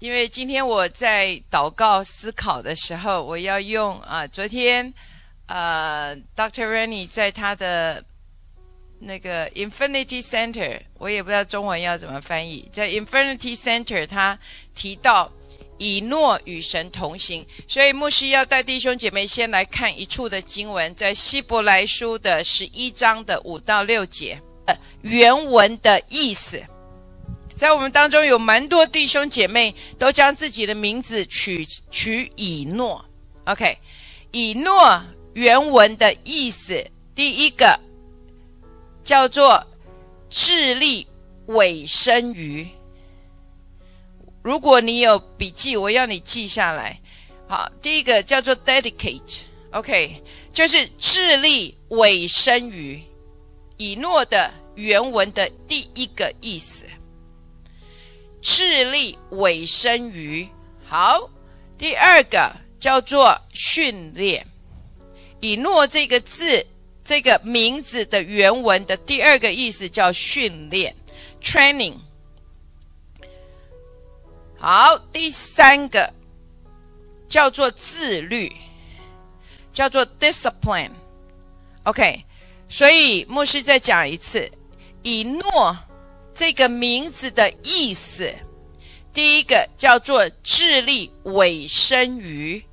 因为今天我在祷告思考的时候，我要用啊，昨天呃，Dr. Rennie 在他的那个 Infinity Center，我也不知道中文要怎么翻译，在 Infinity Center 他提到以诺与神同行，所以牧师要带弟兄姐妹先来看一处的经文，在希伯来书的十一章的五到六节，呃，原文的意思。在我们当中有蛮多弟兄姐妹都将自己的名字取取以诺，OK，以诺原文的意思，第一个叫做致力委身于。如果你有笔记，我要你记下来。好，第一个叫做 dedicate，OK，就是致力委身于以诺的原文的第一个意思。智力委身于好，第二个叫做训练。以诺这个字，这个名字的原文的第二个意思叫训练 （training）。好，第三个叫做自律，叫做 discipline。OK，所以牧师再讲一次，以诺。这个名字的意思，第一个叫做智力委身于，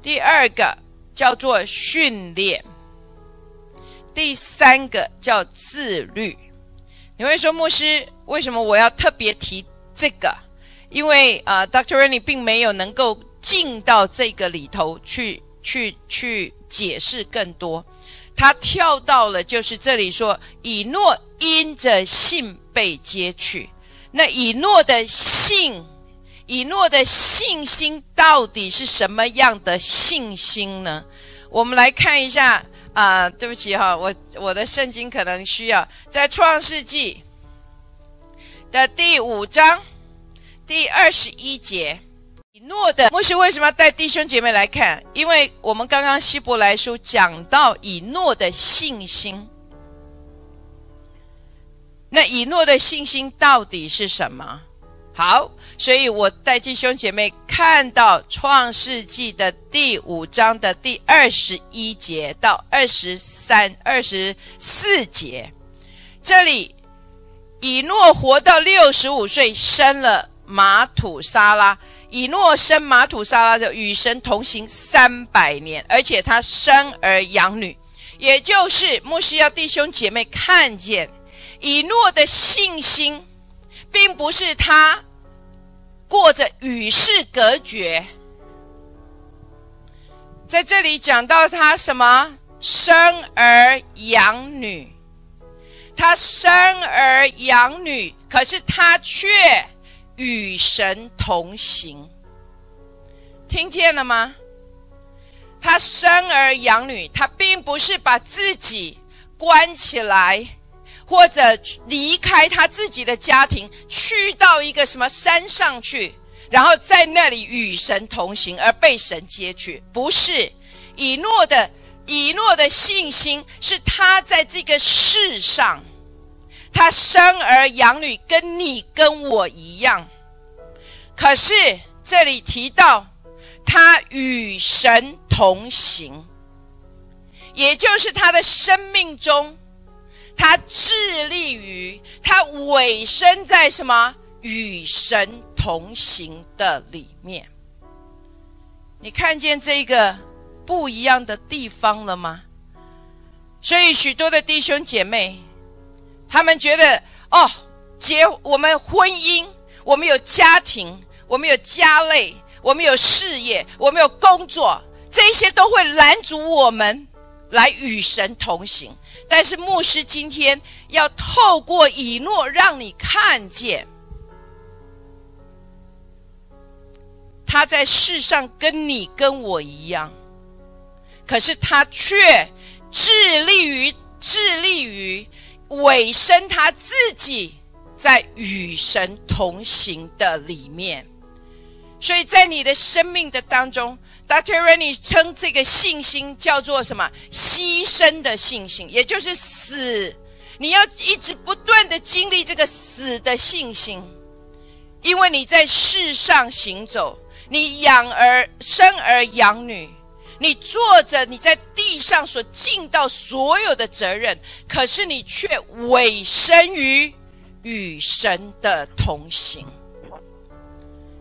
第二个叫做训练，第三个叫自律。你会说牧师，为什么我要特别提这个？因为啊，Dr. Rennie 并没有能够进到这个里头去，去，去解释更多。他跳到了，就是这里说以诺因着信被接去。那以诺的信，以诺的信心到底是什么样的信心呢？我们来看一下啊，对不起哈，我我的圣经可能需要在创世纪的第五章第二十一节。诺的牧师为什么要带弟兄姐妹来看？因为我们刚刚希伯来书讲到以诺的信心。那以诺的信心到底是什么？好，所以我带弟兄姐妹看到创世纪的第五章的第二十一节到二十三、二十四节，这里以诺活到六十五岁，生了马土沙拉。以诺生马土沙拉就与神同行三百年，而且他生儿养女，也就是牧师要弟兄姐妹看见以诺的信心，并不是他过着与世隔绝。在这里讲到他什么生儿养女，他生儿养女，可是他却。与神同行，听见了吗？他生儿养女，他并不是把自己关起来，或者离开他自己的家庭，去到一个什么山上去，然后在那里与神同行，而被神接去。不是以诺的以诺的信心，是他在这个世上。他生儿养女，跟你跟我一样。可是这里提到他与神同行，也就是他的生命中，他致力于他委身在什么与神同行的里面。你看见这个不一样的地方了吗？所以许多的弟兄姐妹。他们觉得哦，结我们婚姻，我们有家庭，我们有家累，我们有事业，我们有工作，这些都会拦阻我们来与神同行。但是牧师今天要透过以诺，让你看见他在世上跟你跟我一样，可是他却致力于致力于。委身他自己在与神同行的里面，所以在你的生命的当中，Dr. Reni 称这个信心叫做什么？牺牲的信心，也就是死。你要一直不断的经历这个死的信心，因为你在世上行走，你养儿生儿养女，你做着你在地上所尽到所有的责任，可是你却委身于与神的同行。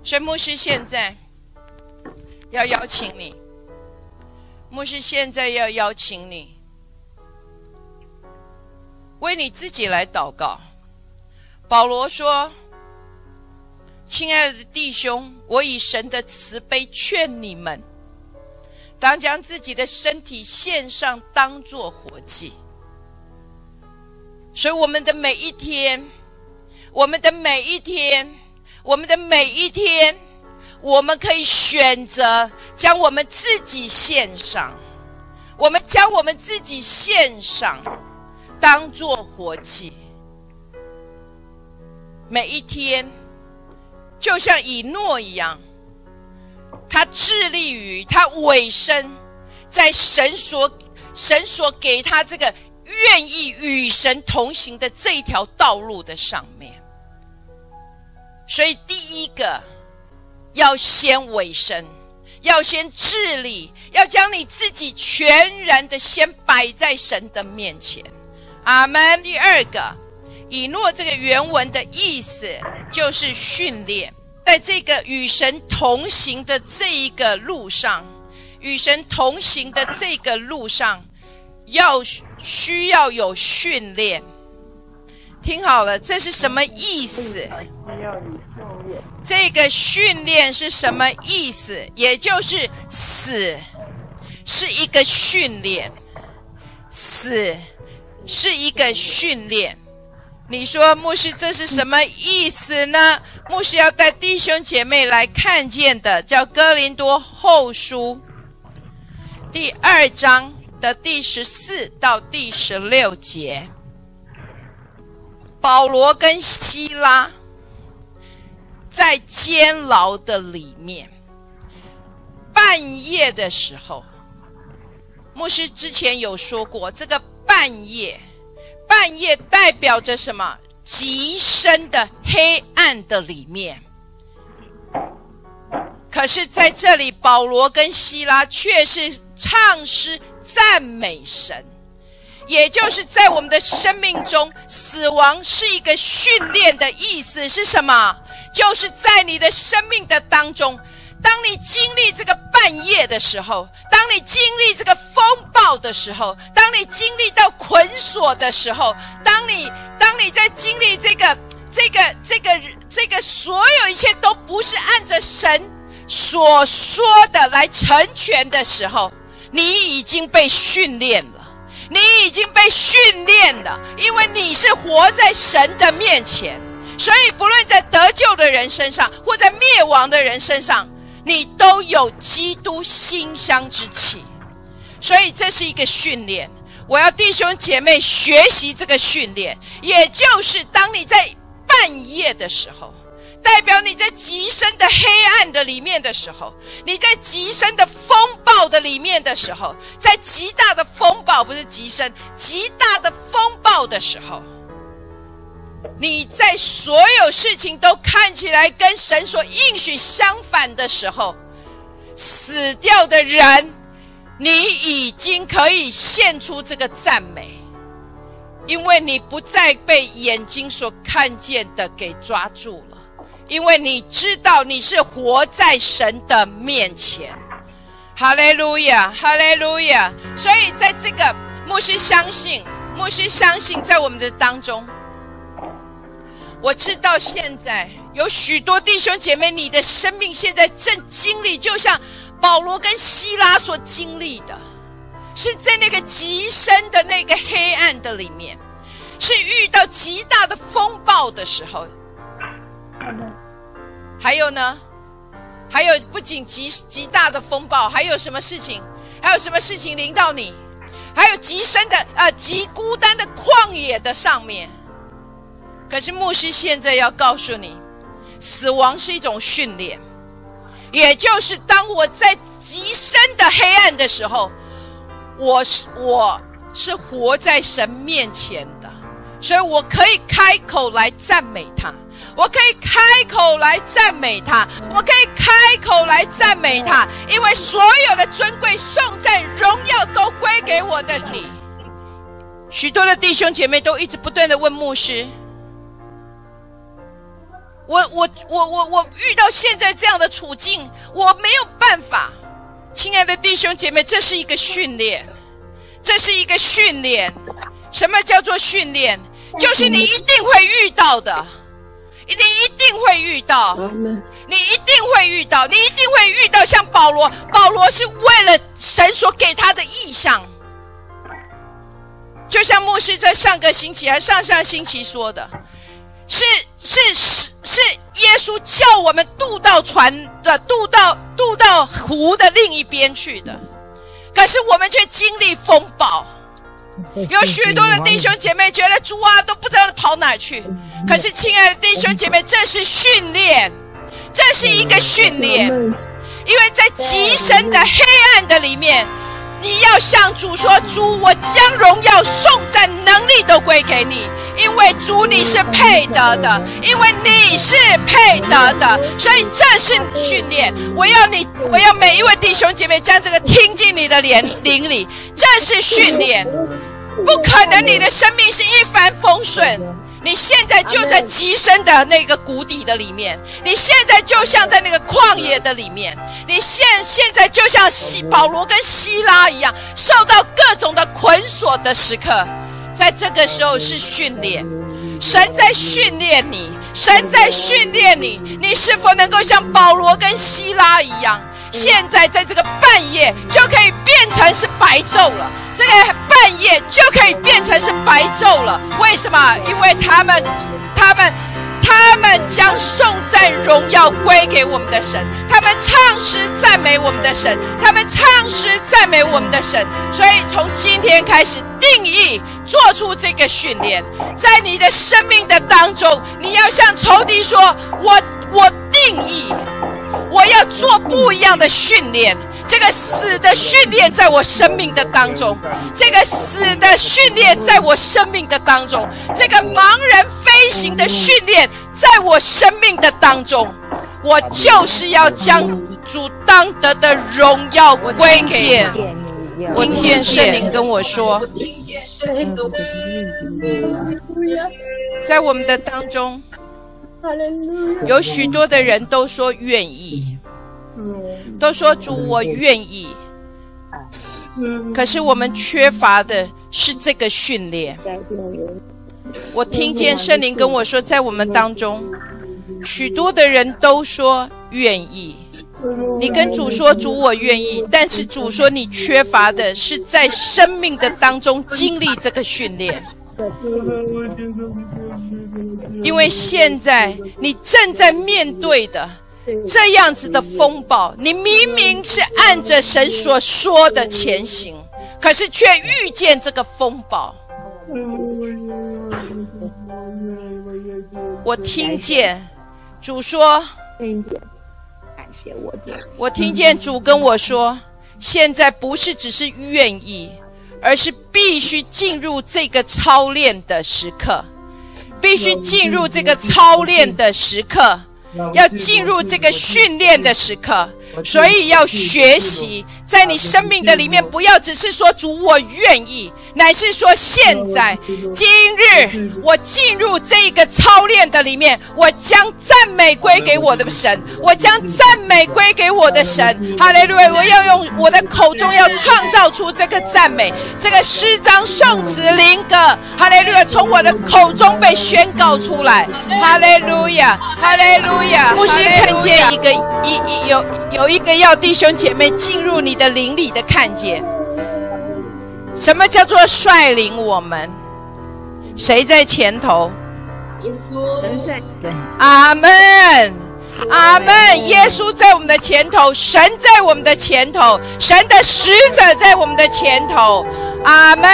所以牧师现在要邀请你，牧师现在要邀请你。为你自己来祷告。保罗说：“亲爱的弟兄，我以神的慈悲劝你们，当将自己的身体献上，当做活祭。”所以，我们的每一天，我们的每一天，我们的每一天，我们可以选择将我们自己献上，我们将我们自己献上。当做活祭，每一天，就像以诺一样，他致力于他委身在神所神所给他这个愿意与神同行的这条道路的上面。所以，第一个要先委身，要先致力，要将你自己全然的先摆在神的面前。阿门。第二个，以诺这个原文的意思就是训练，在这个与神同行的这一个路上，与神同行的这个路上，要需要有训练。听好了，这是什么意思？这个训练是什么意思？也就是死是一个训练，死。是一个训练，你说牧师这是什么意思呢？牧师要带弟兄姐妹来看见的，叫哥林多后书第二章的第十四到第十六节。保罗跟希拉在监牢的里面，半夜的时候，牧师之前有说过这个。半夜，半夜代表着什么？极深的黑暗的里面。可是，在这里，保罗跟希拉却是唱诗赞美神，也就是在我们的生命中，死亡是一个训练的意思是什么？就是在你的生命的当中。当你经历这个半夜的时候，当你经历这个风暴的时候，当你经历到捆锁的时候，当你当你在经历这个这个这个这个所有一切都不是按着神所说的来成全的时候，你已经被训练了，你已经被训练了，因为你是活在神的面前，所以不论在得救的人身上，或在灭亡的人身上。你都有基督馨香之气，所以这是一个训练。我要弟兄姐妹学习这个训练，也就是当你在半夜的时候，代表你在极深的黑暗的里面的时候，你在极深的风暴的里面的时候，在极大的风暴不是极深，极大的风暴的时候。你在所有事情都看起来跟神所应许相反的时候，死掉的人，你已经可以献出这个赞美，因为你不再被眼睛所看见的给抓住了，因为你知道你是活在神的面前。哈利路亚，哈利路亚。所以在这个牧师相信，牧师相信在我们的当中。我知道现在有许多弟兄姐妹，你的生命现在正经历，就像保罗跟希拉所经历的，是在那个极深的那个黑暗的里面，是遇到极大的风暴的时候。还有呢？还有不仅极极大的风暴，还有什么事情？还有什么事情临到你？还有极深的呃极孤单的旷野的上面。可是牧师现在要告诉你，死亡是一种训练，也就是当我在极深的黑暗的时候，我是我是活在神面前的，所以我可以开口来赞美他，我可以开口来赞美他，我可以开口来赞美他，因为所有的尊贵、颂赞、荣耀都归给我的你。许多的弟兄姐妹都一直不断的问牧师：“我我我我我遇到现在这样的处境，我没有办法。”亲爱的弟兄姐妹，这是一个训练，这是一个训练。什么叫做训练？就是你一定会遇到的，你一定会遇到，你一定会遇到，你一定会遇到。像保罗，保罗是为了神所给他的意象，就像牧师在上个星期还上上星期说的，是是是是耶稣叫我们渡到船的渡到渡到湖的另一边去的，可是我们却经历风暴。有 许多的弟兄姐妹觉得猪啊都不知道跑哪去，可是亲爱的弟兄姐妹，这是训练，这是一个训练，因为在极深的黑暗的里面，你要向主说：“主，我将荣耀、颂赞、能力都归给你，因为主你是配得的，因为你是配得的，所以这是训练。我要你，我要每一位弟兄姐妹将这个听进你的灵灵里，这是训练。”不可能，你的生命是一帆风顺。你现在就在极深的那个谷底的里面，你现在就像在那个旷野的里面，你现现在就像希保罗跟希拉一样，受到各种的捆锁的时刻。在这个时候是训练，神在训练你，神在训练你，你是否能够像保罗跟希拉一样？现在在这个半夜就可以变成是白昼了，这个半夜就可以变成是白昼了。为什么？因为他们，他们，他们将颂赞荣耀归给我们的神，他们唱诗赞美我们的神，他们唱诗赞美我们的神。所以从今天开始定义，做出这个训练，在你的生命的当中，你要向仇敌说：“我，我定义。”我要做不一样的训练，这个死的训练在我生命的当中，这个死的训练在我生命的当中，这个盲人飞行的训练在我生命的当中，我就是要将主当得的荣耀归给。我听见圣灵跟我说，在我们的当中。有许多的人都说愿意，都说主我愿意，可是我们缺乏的是这个训练。我听见圣灵跟我说，在我们当中，许多的人都说愿意。你跟主说主我愿意，但是主说你缺乏的是在生命的当中经历这个训练。因为现在你正在面对的这样子的风暴，你明明是按着神所说的前行，可是却遇见这个风暴。我听见主说：“谢我。”我听见主跟我说：“现在不是只是愿意，而是必须进入这个操练的时刻。”必须进入这个操练的时刻，要进入这个训练的时刻。所以要学习，在你生命的里面，不要只是说主我愿意，乃是说现在今日我进入这个操练的里面，我将赞美归给我的神，我将赞美归给我的神。哈利路亚！我要用我的口中要创造出这个赞美，这个诗章、圣词、灵歌，哈利路亚，从我的口中被宣告出来。哈利路亚，哈利路亚！牧师看见一个一一有有。有一个要弟兄姐妹进入你的灵里的看见，什么叫做率领我们？谁在前头？耶稣。阿门，阿门。耶稣在我们的前头，神在我们的前头，神的使者在我们的前头。阿门。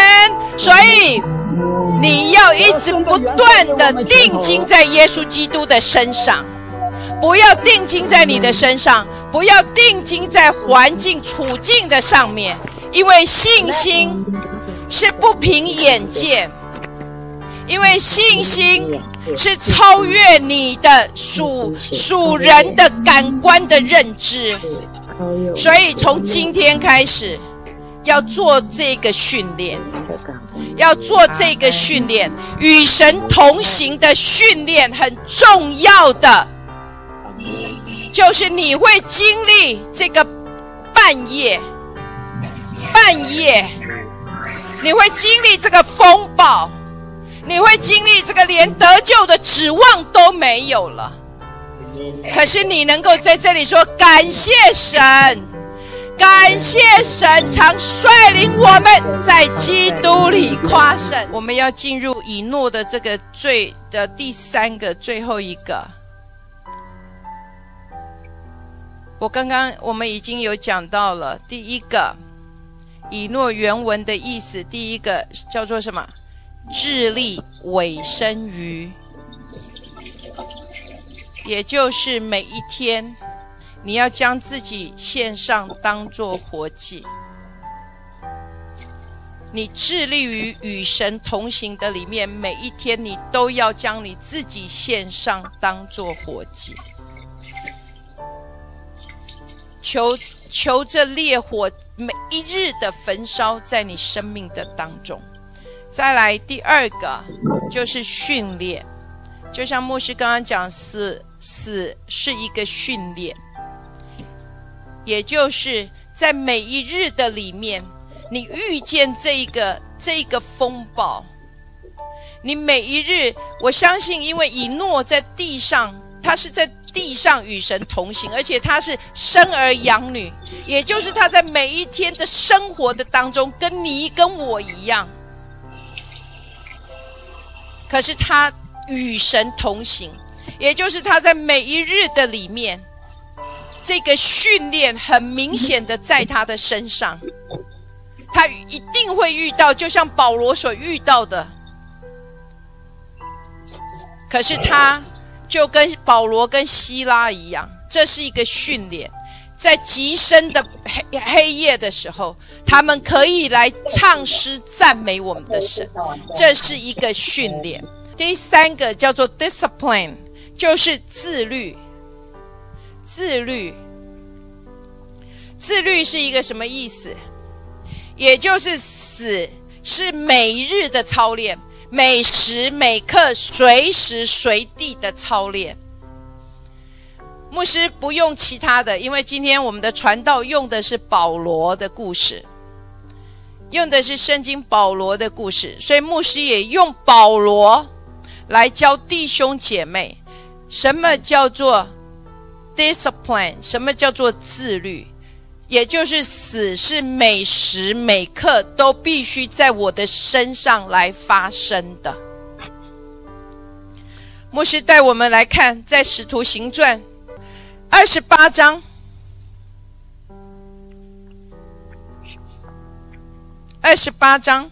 所以你要一直不断的定睛在耶稣基督的身上，不要定睛在你的身上。不要定睛在环境处境的上面，因为信心是不凭眼见，因为信心是超越你的属属人的感官的认知，所以从今天开始要做这个训练，要做这个训练，与神同行的训练很重要的，就是你会经历这个半夜。半夜，你会经历这个风暴，你会经历这个连得救的指望都没有了。可是你能够在这里说感谢神，感谢神常率领我们在基督里夸胜。我们要进入以诺的这个最的第三个最后一个。我刚刚我们已经有讲到了第一个。以诺原文的意思，第一个叫做什么？智力委身于，也就是每一天，你要将自己献上，当做活祭。你致力于与神同行的里面，每一天你都要将你自己献上，当做活祭。求求这烈火。每一日的焚烧在你生命的当中，再来第二个就是训练，就像牧师刚刚讲，死死是一个训练，也就是在每一日的里面，你遇见这一个这一个风暴，你每一日，我相信，因为以诺在地上，他是在。地上与神同行，而且他是生儿养女，也就是他在每一天的生活的当中，跟你跟我一样。可是他与神同行，也就是他在每一日的里面，这个训练很明显的在他的身上，他一定会遇到，就像保罗所遇到的。可是他。就跟保罗跟希拉一样，这是一个训练，在极深的黑黑夜的时候，他们可以来唱诗赞美我们的神，这是一个训练。第三个叫做 discipline，就是自律。自律，自律是一个什么意思？也就是死是每日的操练。每时每刻、随时随地的操练。牧师不用其他的，因为今天我们的传道用的是保罗的故事，用的是圣经保罗的故事，所以牧师也用保罗来教弟兄姐妹，什么叫做 discipline，什么叫做自律。也就是死是每时每刻都必须在我的身上来发生的。牧师带我们来看，在使徒行传二十八章，二十八章，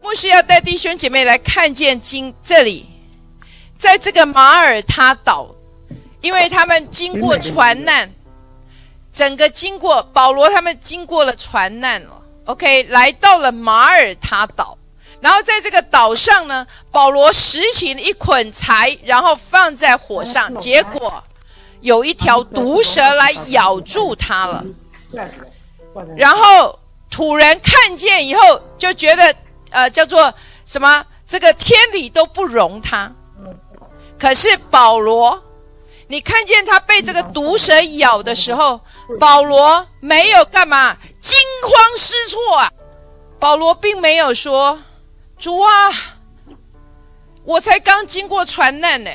牧师要带弟兄姐妹来看见经这里，在这个马耳他岛，因为他们经过船难。整个经过保罗他们经过了船难了，OK，来到了马耳他岛，然后在这个岛上呢，保罗拾起一捆柴，然后放在火上，结果有一条毒蛇来咬住他了，然后土人看见以后就觉得，呃，叫做什么？这个天理都不容他，可是保罗。你看见他被这个毒蛇咬的时候，保罗没有干嘛惊慌失措啊？保罗并没有说：“主啊，我才刚经过船难呢，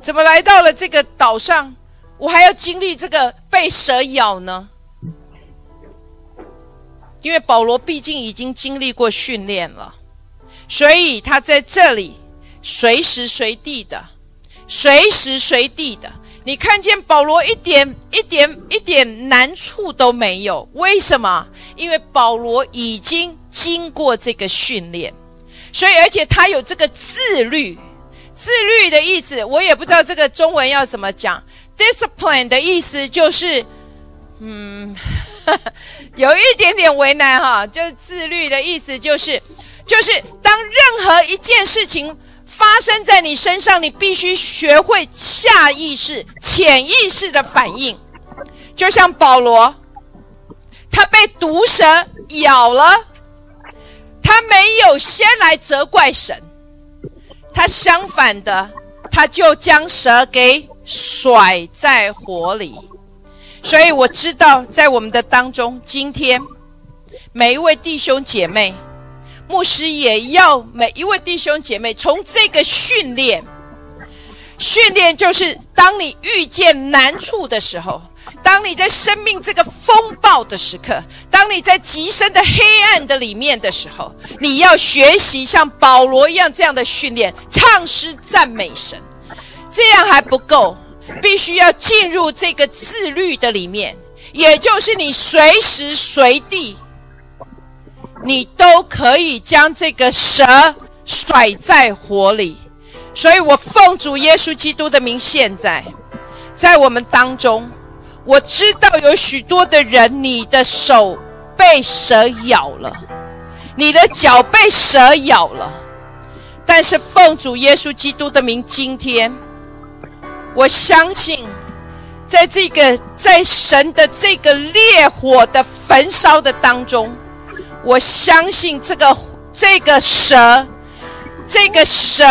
怎么来到了这个岛上，我还要经历这个被蛇咬呢？”因为保罗毕竟已经经历过训练了，所以他在这里。随时随地的，随时随地的，你看见保罗一点一点一点难处都没有。为什么？因为保罗已经经过这个训练，所以而且他有这个自律。自律的意思，我也不知道这个中文要怎么讲。Discipline 的意思就是，嗯，有一点点为难哈，就是自律的意思，就是就是当任何一件事情发生在你身上，你必须学会下意识、潜意识的反应。就像保罗，他被毒蛇咬了，他没有先来责怪神，他相反的，他就将蛇给甩在火里。所以我知道，在我们的当中，今天每一位弟兄姐妹，牧师也要每一位弟兄姐妹从这个训练，训练就是当你遇见难处的时候。当你在生命这个风暴的时刻，当你在极深的黑暗的里面的时候，你要学习像保罗一样这样的训练，唱诗赞美神。这样还不够，必须要进入这个自律的里面，也就是你随时随地，你都可以将这个蛇甩在火里。所以我奉主耶稣基督的名，现在在我们当中。我知道有许多的人，你的手被蛇咬了，你的脚被蛇咬了。但是奉主耶稣基督的名，今天我相信，在这个在神的这个烈火的焚烧的当中，我相信这个这个蛇，这个蛇，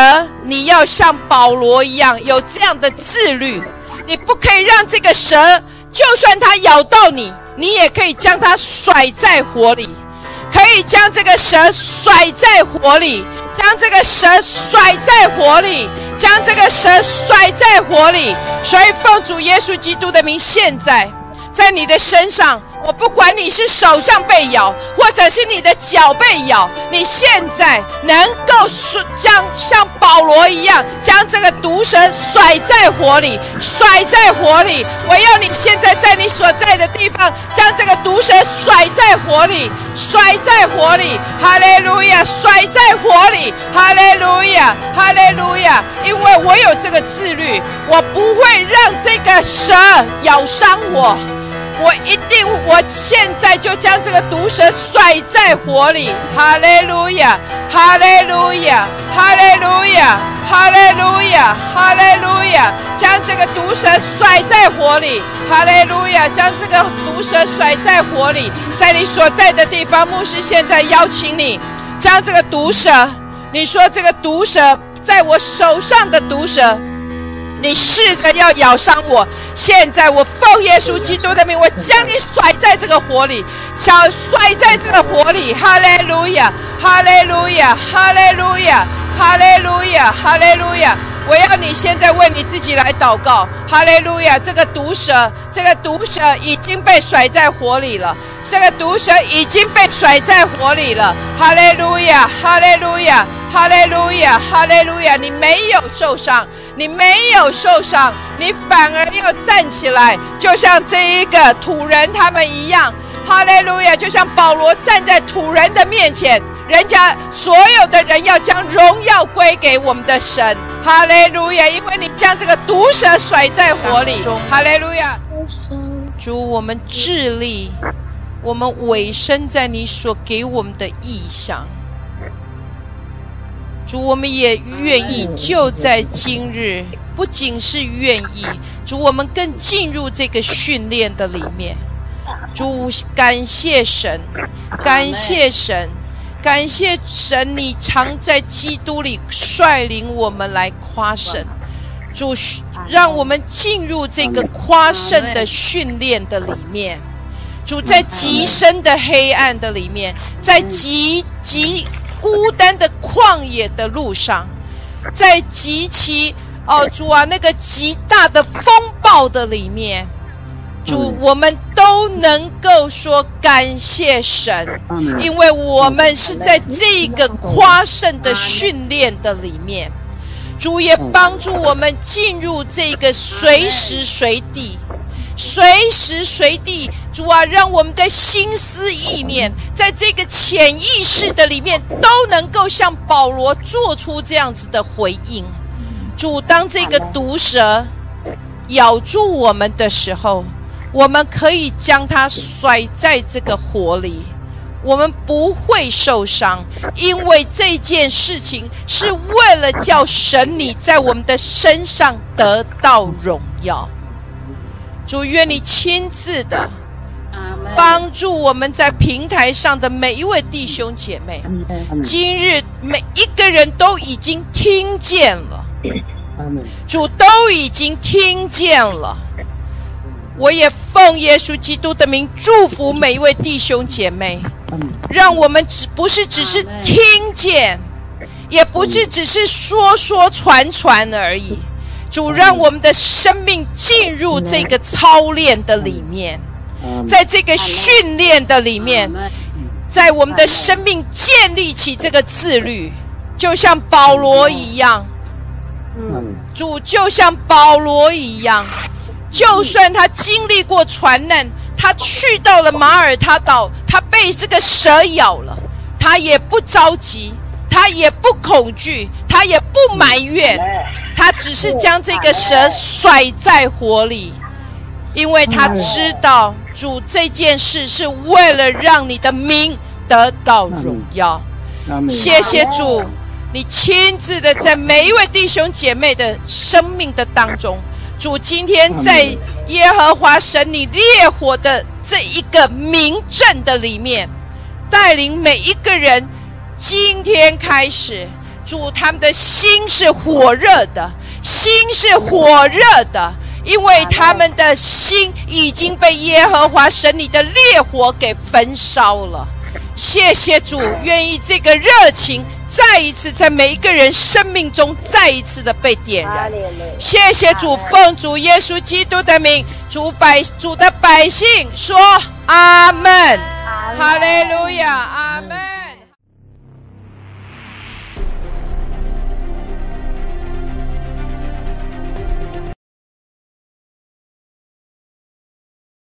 你要像保罗一样有这样的自律，你不可以让这个蛇。就算它咬到你，你也可以将它甩在火里，可以将这个蛇甩在火里，将这个蛇甩在火里，将这个蛇甩在火里。所以奉主耶稣基督的名，现在在你的身上。我不管你是手上被咬，或者是你的脚被咬，你现在能够将像保罗一样，将这个毒蛇甩在火里，甩在火里。我要你现在在你所在的地方，将这个毒蛇甩在火里，甩在火里。哈利路亚！甩在火里。哈利路亚！哈利路亚！因为我有这个自律，我不会让这个蛇咬伤我。我一定，我现在就将这个毒蛇甩在火里。哈利路亚，哈利路亚，哈利路亚，哈利路亚，哈利路亚，将这个毒蛇甩在火里。哈利路亚，将这个毒蛇甩在火里，在你所在的地方，牧师现在邀请你，将这个毒蛇，你说这个毒蛇在我手上的毒蛇。你试着要咬伤我，现在我奉耶稣基督的名，我将你甩在这个火里，想甩在这个火里。哈利路亚，哈利路亚，哈利路亚，哈利路亚，哈利路亚。我要你现在为你自己来祷告。哈利路亚，这个毒蛇，这个毒蛇已经被甩在火里了，这个毒蛇已经被甩在火里了。哈利路亚，哈利路亚，哈利路亚，哈利路亚。你没有受伤。你没有受伤，你反而要站起来，就像这一个土人他们一样。哈利路亚！就像保罗站在土人的面前，人家所有的人要将荣耀归给我们的神。哈利路亚！因为你将这个毒蛇甩在火里。哈利路亚！主，我们致力，我们委身在你所给我们的意象。主，我们也愿意就在今日，不仅是愿意，主，我们更进入这个训练的里面。主，感谢神，感谢神，感谢神，你常在基督里率领我们来夸神。主，让我们进入这个夸胜的训练的里面。主，在极深的黑暗的里面，在极极。孤单的旷野的路上，在极其哦主啊那个极大的风暴的里面，主我们都能够说感谢神，因为我们是在这个夸胜的训练的里面，主也帮助我们进入这个随时随地。随时随地，主啊，让我们的心思意念，在这个潜意识的里面，都能够像保罗做出这样子的回应。主，当这个毒蛇咬住我们的时候，我们可以将它甩在这个火里，我们不会受伤，因为这件事情是为了叫神你在我们的身上得到荣耀。主，愿你亲自的帮助我们在平台上的每一位弟兄姐妹。今日每一个人都已经听见了，主都已经听见了。我也奉耶稣基督的名祝福每一位弟兄姐妹，让我们只不是只是听见，也不是只是说说传传而已。主让我们的生命进入这个操练的里面，在这个训练的里面，在我们的生命建立起这个自律，就像保罗一样，主就像保罗一样。就算他经历过船难，他去到了马耳他岛，他被这个蛇咬了，他也不着急，他也不恐惧，他也不埋怨，他只是将这个蛇甩在火里，因为他知道主这件事是为了让你的名得到荣耀。谢谢主，你亲自的在每一位弟兄姐妹的生命的当中。主今天在耶和华神你烈火的这一个名阵的里面，带领每一个人，今天开始，主他们的心是火热的，心是火热的，因为他们的心已经被耶和华神你的烈火给焚烧了。谢谢主，愿意这个热情。再一次在每一个人生命中再一次的被点燃，谢谢主，奉主耶稣基督的名，主百主的百姓说阿门，哈利路亚，阿门。